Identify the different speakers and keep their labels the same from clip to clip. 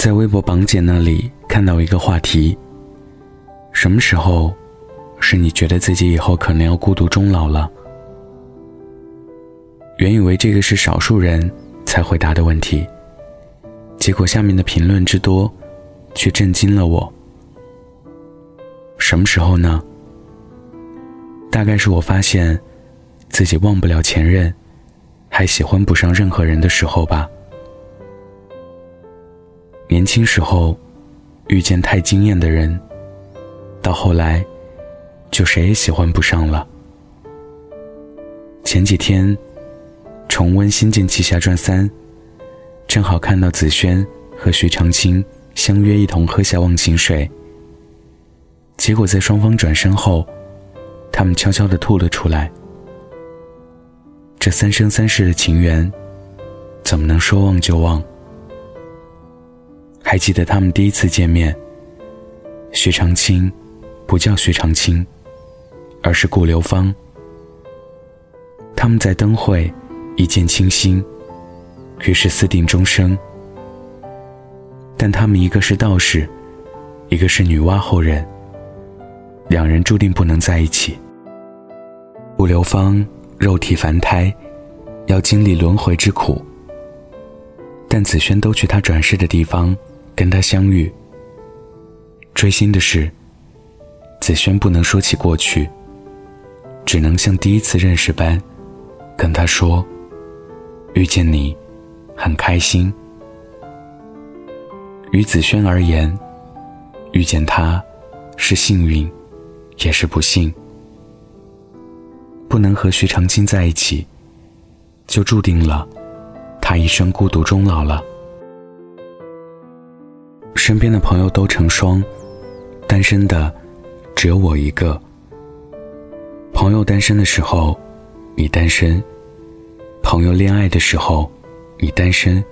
Speaker 1: 在微博榜姐那里看到一个话题：什么时候是你觉得自己以后可能要孤独终老了？原以为这个是少数人才回答的问题，结果下面的评论之多，却震惊了我。什么时候呢？大概是我发现自己忘不了前任，还喜欢不上任何人的时候吧。年轻时候遇见太惊艳的人，到后来就谁也喜欢不上了。前几天重温《仙剑奇侠传三》，正好看到紫萱和徐长卿相约一同喝下忘情水，结果在双方转身后。他们悄悄地吐了出来。这三生三世的情缘，怎么能说忘就忘？还记得他们第一次见面，徐长卿不叫徐长卿，而是顾流芳。他们在灯会一见倾心，于是私定终生。但他们一个是道士，一个是女娲后人。两人注定不能在一起。顾流芳肉体凡胎，要经历轮回之苦。但紫萱都去他转世的地方跟他相遇。追星的是，紫萱不能说起过去，只能像第一次认识般，跟他说：“遇见你，很开心。”于子轩而言，遇见他，是幸运。也是不幸，不能和徐长卿在一起，就注定了他一生孤独终老了。身边的朋友都成双，单身的只有我一个。朋友单身的时候，你单身；朋友恋爱的时候，你单身；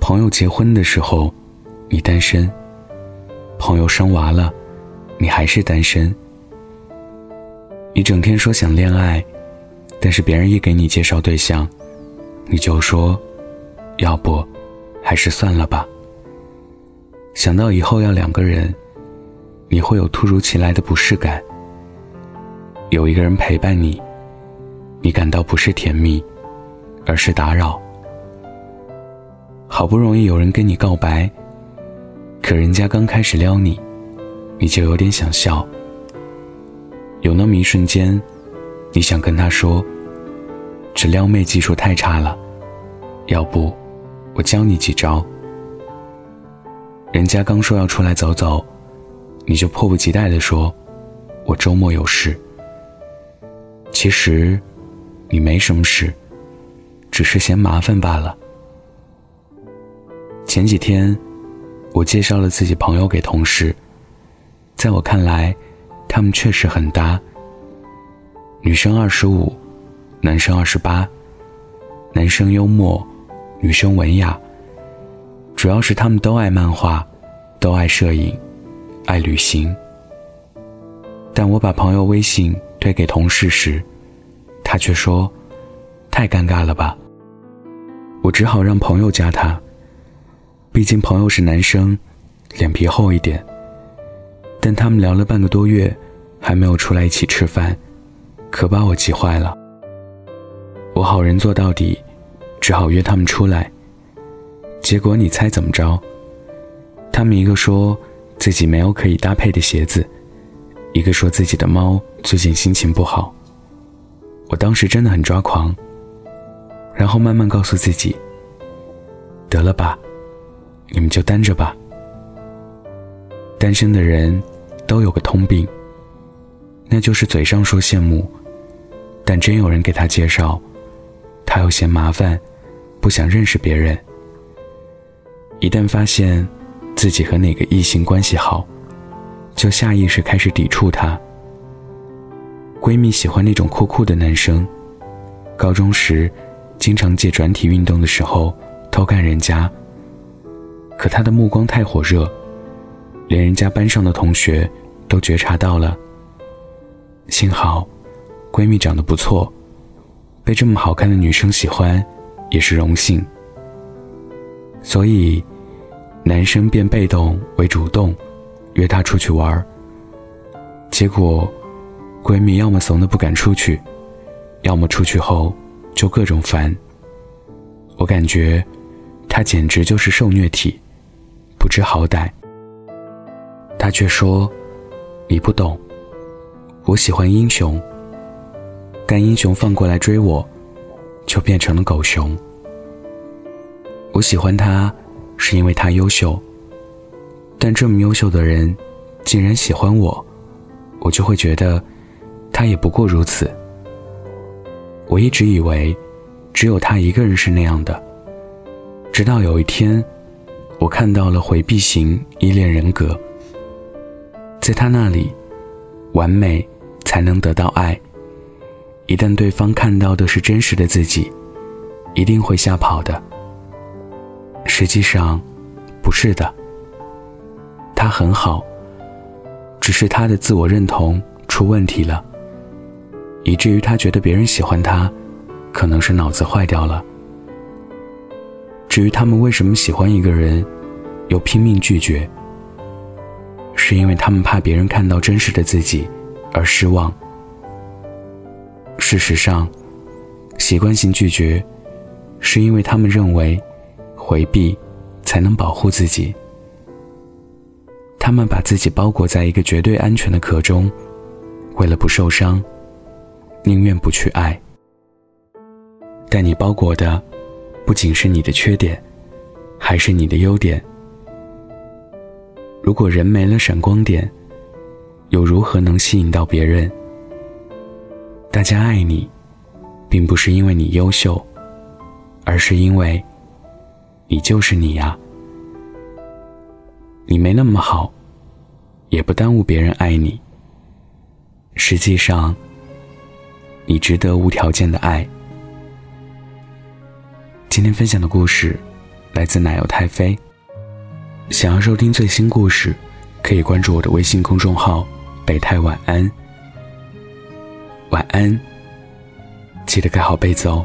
Speaker 1: 朋友结婚的时候，你单身；朋友生娃了。你还是单身，你整天说想恋爱，但是别人一给你介绍对象，你就说，要不，还是算了吧。想到以后要两个人，你会有突如其来的不适感。有一个人陪伴你，你感到不是甜蜜，而是打扰。好不容易有人跟你告白，可人家刚开始撩你。你就有点想笑。有那么一瞬间，你想跟他说：“这撩妹技术太差了，要不我教你几招。”人家刚说要出来走走，你就迫不及待的说：“我周末有事。”其实你没什么事，只是嫌麻烦罢了。前几天，我介绍了自己朋友给同事。在我看来，他们确实很搭。女生二十五，男生二十八，男生幽默，女生文雅。主要是他们都爱漫画，都爱摄影，爱旅行。但我把朋友微信推给同事时，他却说：“太尴尬了吧。”我只好让朋友加他。毕竟朋友是男生，脸皮厚一点。但他们聊了半个多月，还没有出来一起吃饭，可把我急坏了。我好人做到底，只好约他们出来。结果你猜怎么着？他们一个说自己没有可以搭配的鞋子，一个说自己的猫最近心情不好。我当时真的很抓狂，然后慢慢告诉自己：得了吧，你们就单着吧。单身的人。都有个通病，那就是嘴上说羡慕，但真有人给他介绍，他又嫌麻烦，不想认识别人。一旦发现自己和哪个异性关系好，就下意识开始抵触他。闺蜜喜欢那种酷酷的男生，高中时经常借转体运动的时候偷看人家，可她的目光太火热。连人家班上的同学都觉察到了。幸好，闺蜜长得不错，被这么好看的女生喜欢，也是荣幸。所以，男生变被动为主动，约她出去玩儿。结果，闺蜜要么怂的不敢出去，要么出去后就各种烦。我感觉，她简直就是受虐体，不知好歹。她却说：“你不懂，我喜欢英雄。但英雄放过来追我，就变成了狗熊。我喜欢他。”是因为他优秀，但这么优秀的人，竟然喜欢我，我就会觉得，他也不过如此。我一直以为，只有他一个人是那样的，直到有一天，我看到了回避型依恋人格。在他那里，完美才能得到爱。一旦对方看到的是真实的自己，一定会吓跑的。实际上，不是的。他很好，只是他的自我认同出问题了，以至于他觉得别人喜欢他，可能是脑子坏掉了。至于他们为什么喜欢一个人，又拼命拒绝，是因为他们怕别人看到真实的自己而失望。事实上，习惯性拒绝，是因为他们认为。回避，才能保护自己。他们把自己包裹在一个绝对安全的壳中，为了不受伤，宁愿不去爱。但你包裹的，不仅是你的缺点，还是你的优点。如果人没了闪光点，又如何能吸引到别人？大家爱你，并不是因为你优秀，而是因为。你就是你呀，你没那么好，也不耽误别人爱你。实际上，你值得无条件的爱。今天分享的故事来自奶油太妃。想要收听最新故事，可以关注我的微信公众号“北太晚安”。晚安，记得盖好被子哦。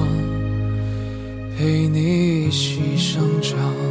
Speaker 2: 陪你一起生长。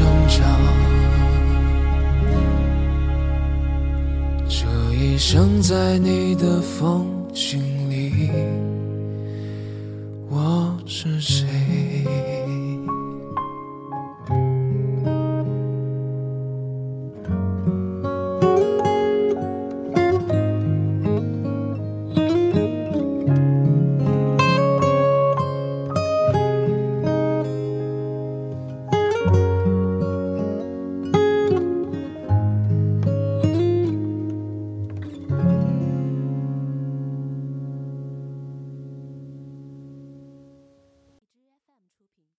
Speaker 2: 生长。这一生在你的风景里，我是谁？